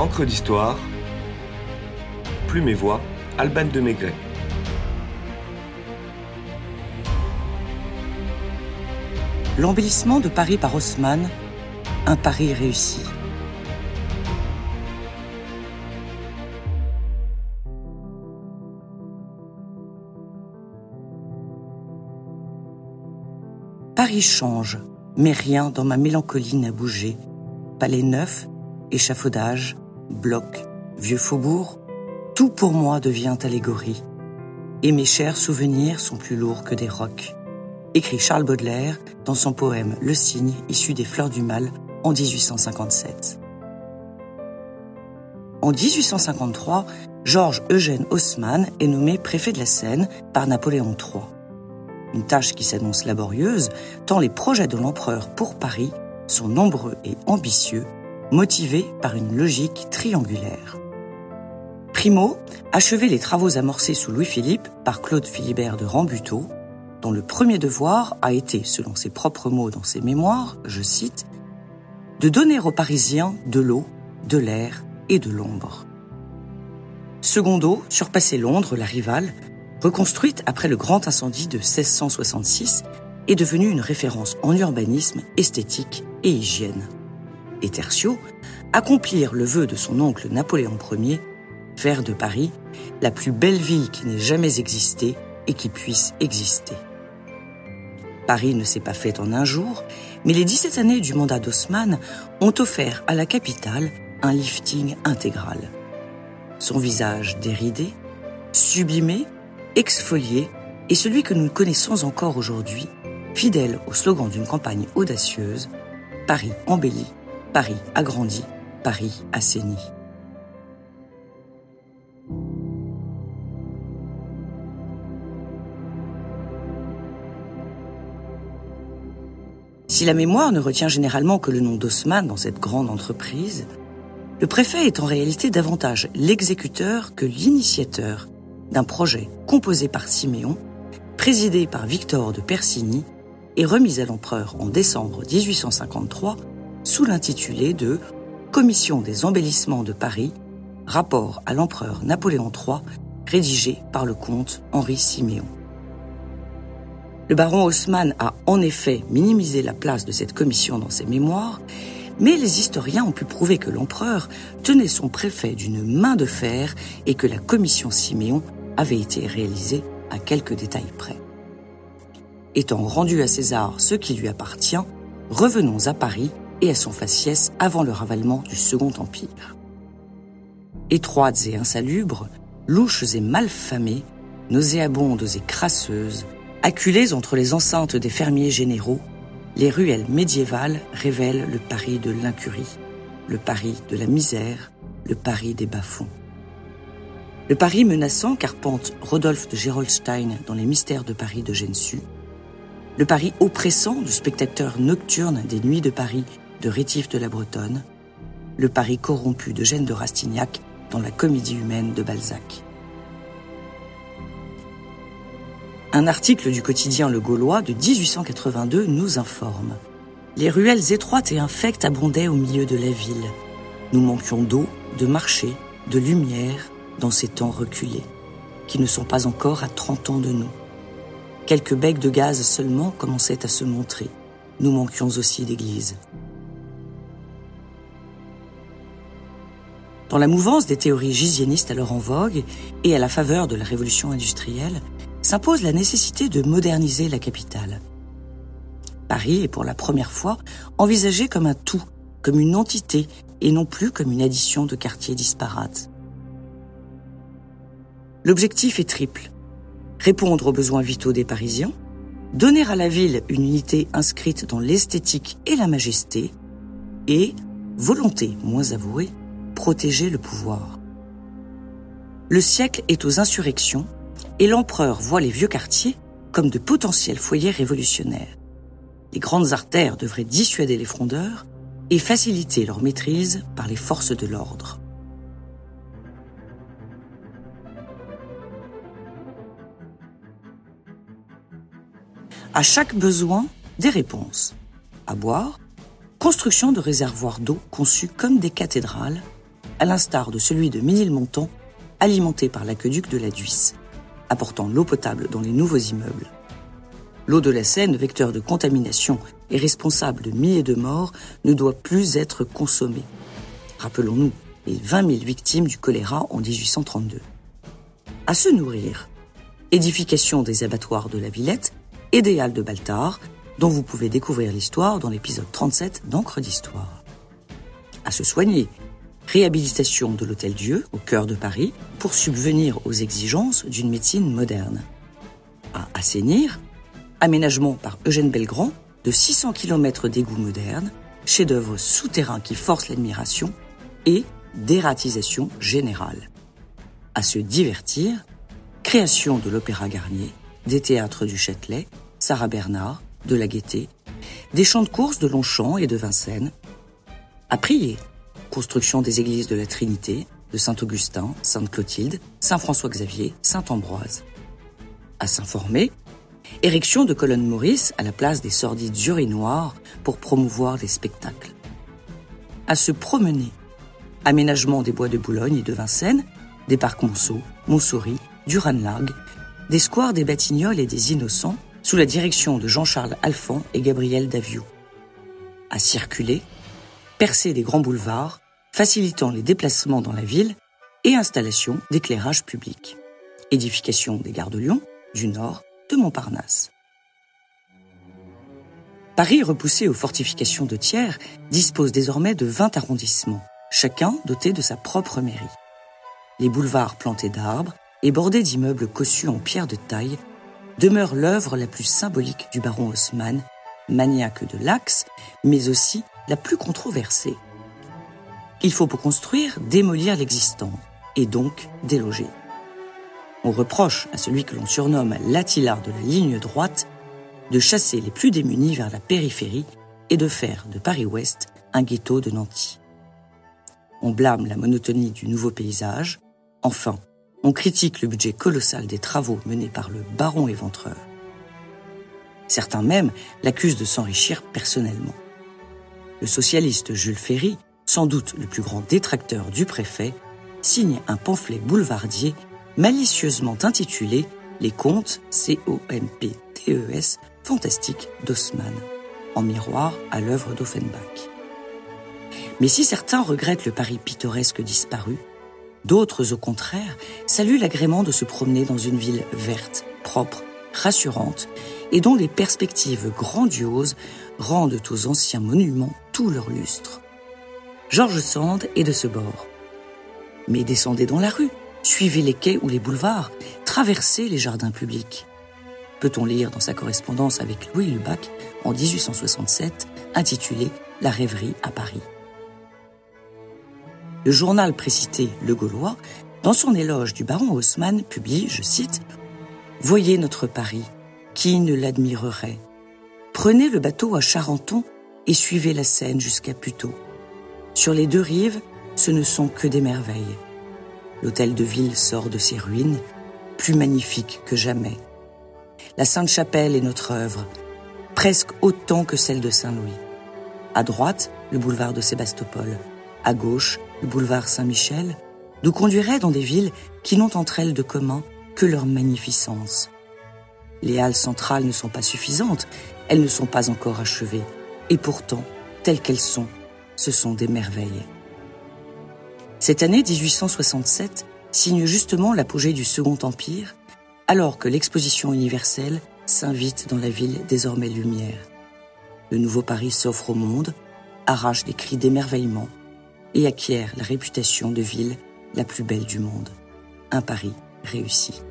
Encre d'histoire, Plume et Voix, Alban de Maigret. L'embellissement de Paris par Haussmann, un pari réussi. Paris change, mais rien dans ma mélancolie n'a bougé. Palais neuf, échafaudage, bloc, vieux faubourg, tout pour moi devient allégorie. Et mes chers souvenirs sont plus lourds que des rocs. Écrit Charles Baudelaire dans son poème Le cygne, issu des Fleurs du Mal en 1857. En 1853, Georges Eugène Haussmann est nommé préfet de la Seine par Napoléon III une tâche qui s'annonce laborieuse, tant les projets de l'empereur pour Paris sont nombreux et ambitieux, motivés par une logique triangulaire. Primo, achever les travaux amorcés sous Louis-Philippe par Claude Philibert de Rambuteau, dont le premier devoir a été, selon ses propres mots dans ses mémoires, je cite, de donner aux Parisiens de l'eau, de l'air et de l'ombre. Secondo, surpasser Londres, la rivale, reconstruite après le grand incendie de 1666, est devenue une référence en urbanisme, esthétique et hygiène. Et Tertio, accomplir le vœu de son oncle Napoléon Ier, faire de Paris la plus belle ville qui n'ait jamais existé et qui puisse exister. Paris ne s'est pas fait en un jour, mais les 17 années du mandat d'Haussmann ont offert à la capitale un lifting intégral. Son visage déridé, sublimé exfolié est celui que nous connaissons encore aujourd'hui, fidèle au slogan d'une campagne audacieuse Paris embelli, Paris agrandi, Paris assaini. Si la mémoire ne retient généralement que le nom d'Haussmann dans cette grande entreprise, le préfet est en réalité davantage l'exécuteur que l'initiateur d'un projet composé par Siméon, présidé par Victor de Persigny et remis à l'empereur en décembre 1853 sous l'intitulé de Commission des embellissements de Paris, rapport à l'empereur Napoléon III, rédigé par le comte Henri Siméon. Le baron Haussmann a en effet minimisé la place de cette commission dans ses mémoires, mais les historiens ont pu prouver que l'empereur tenait son préfet d'une main de fer et que la commission Siméon avait été réalisé à quelques détails près. Étant rendu à César ce qui lui appartient, revenons à Paris et à son faciès avant le ravalement du Second Empire. Étroites et insalubres, louches et malfamées, nauséabondes et crasseuses, acculées entre les enceintes des fermiers généraux, les ruelles médiévales révèlent le Paris de l'incurie, le Paris de la misère, le Paris des bas-fonds. Le Paris menaçant carpente Rodolphe de Gerolstein dans Les mystères de Paris de Gensu. Le Paris oppressant du spectateur nocturne des Nuits de Paris de Rétif de la Bretonne. Le Paris corrompu de Gênes de Rastignac dans La Comédie humaine de Balzac. Un article du quotidien Le Gaulois de 1882 nous informe. Les ruelles étroites et infectes abondaient au milieu de la ville. Nous manquions d'eau, de marché, de lumière, dans ces temps reculés, qui ne sont pas encore à 30 ans de nous. Quelques becs de gaz seulement commençaient à se montrer. Nous manquions aussi d'églises. Dans la mouvance des théories giziénistes alors en vogue et à la faveur de la révolution industrielle, s'impose la nécessité de moderniser la capitale. Paris est pour la première fois envisagé comme un tout, comme une entité et non plus comme une addition de quartiers disparates. L'objectif est triple. Répondre aux besoins vitaux des Parisiens, donner à la ville une unité inscrite dans l'esthétique et la majesté, et, volonté moins avouée, protéger le pouvoir. Le siècle est aux insurrections, et l'empereur voit les vieux quartiers comme de potentiels foyers révolutionnaires. Les grandes artères devraient dissuader les frondeurs et faciliter leur maîtrise par les forces de l'ordre. À chaque besoin, des réponses. À boire, construction de réservoirs d'eau conçus comme des cathédrales, à l'instar de celui de Ménilmontant, alimenté par l'aqueduc de la Duisse, apportant l'eau potable dans les nouveaux immeubles. L'eau de la Seine, vecteur de contamination et responsable de milliers de morts, ne doit plus être consommée. Rappelons-nous les 20 000 victimes du choléra en 1832. À se nourrir, édification des abattoirs de la Villette et des Halles de Baltard, dont vous pouvez découvrir l'histoire dans l'épisode 37 d'Encre d'Histoire. À se soigner, réhabilitation de l'Hôtel Dieu au cœur de Paris pour subvenir aux exigences d'une médecine moderne. À assainir, aménagement par Eugène Belgrand de 600 km d'égouts modernes, chef-d'œuvre souterrain qui force l'admiration, et dératisation générale. À se divertir, création de l'Opéra Garnier, des théâtres du Châtelet, Sarah Bernard, de la Gaîté, des champs de course de Longchamp et de Vincennes. À prier, construction des églises de la Trinité, de Saint-Augustin, Sainte-Clotilde, Saint-François-Xavier, Saint-Ambroise. À s'informer, érection de colonnes Maurice à la place des sordides urinoirs pour promouvoir les spectacles. À se promener, aménagement des bois de Boulogne et de Vincennes, des parcs Monceau, Montsouris, du Ranelagh, des squares des Batignolles et des Innocents, sous la direction de Jean-Charles Alphand et Gabriel Daviou. À circuler, percer des grands boulevards, facilitant les déplacements dans la ville et installation d'éclairage public. Édification des gares de Lyon, du Nord, de Montparnasse. Paris, repoussé aux fortifications de Thiers, dispose désormais de 20 arrondissements, chacun doté de sa propre mairie. Les boulevards plantés d'arbres et bordés d'immeubles cossus en pierre de taille demeurent l'œuvre la plus symbolique du baron Haussmann, maniaque de l'axe, mais aussi la plus controversée. Il faut pour construire démolir l'existant et donc déloger. On reproche à celui que l'on surnomme l'Attila de la ligne droite de chasser les plus démunis vers la périphérie et de faire de Paris-Ouest un ghetto de Nancy. On blâme la monotonie du nouveau paysage. Enfin, on critique le budget colossal des travaux menés par le baron éventreur. Certains même l'accusent de s'enrichir personnellement. Le socialiste Jules Ferry, sans doute le plus grand détracteur du préfet, signe un pamphlet boulevardier malicieusement intitulé Les contes C-O-M-P-T-E-S fantastiques d'Haussmann, en miroir à l'œuvre d'Offenbach. Mais si certains regrettent le Paris pittoresque disparu, d'autres, au contraire, saluent l'agrément de se promener dans une ville verte, propre, rassurante, et dont les perspectives grandioses rendent aux anciens monuments tout leur lustre. Georges Sand est de ce bord. Mais descendez dans la rue, suivez les quais ou les boulevards, traversez les jardins publics. Peut-on lire dans sa correspondance avec Louis Lubac en 1867, intitulée La rêverie à Paris. Le journal précité Le Gaulois, dans son éloge du baron Haussmann, publie, je cite, Voyez notre Paris, qui ne l'admirerait Prenez le bateau à Charenton et suivez la Seine jusqu'à Puteaux. Sur les deux rives, ce ne sont que des merveilles. L'hôtel de ville sort de ses ruines, plus magnifique que jamais. La Sainte-Chapelle est notre œuvre, presque autant que celle de Saint-Louis. À droite, le boulevard de Sébastopol. À gauche, le boulevard Saint-Michel, nous conduirait dans des villes qui n'ont entre elles de commun que leur magnificence. Les halles centrales ne sont pas suffisantes, elles ne sont pas encore achevées, et pourtant, telles qu'elles sont, ce sont des merveilles. Cette année 1867 signe justement l'apogée du Second Empire, alors que l'exposition universelle s'invite dans la ville désormais lumière. Le nouveau Paris s'offre au monde, arrache des cris d'émerveillement, et acquiert la réputation de ville la plus belle du monde. Un pari réussi.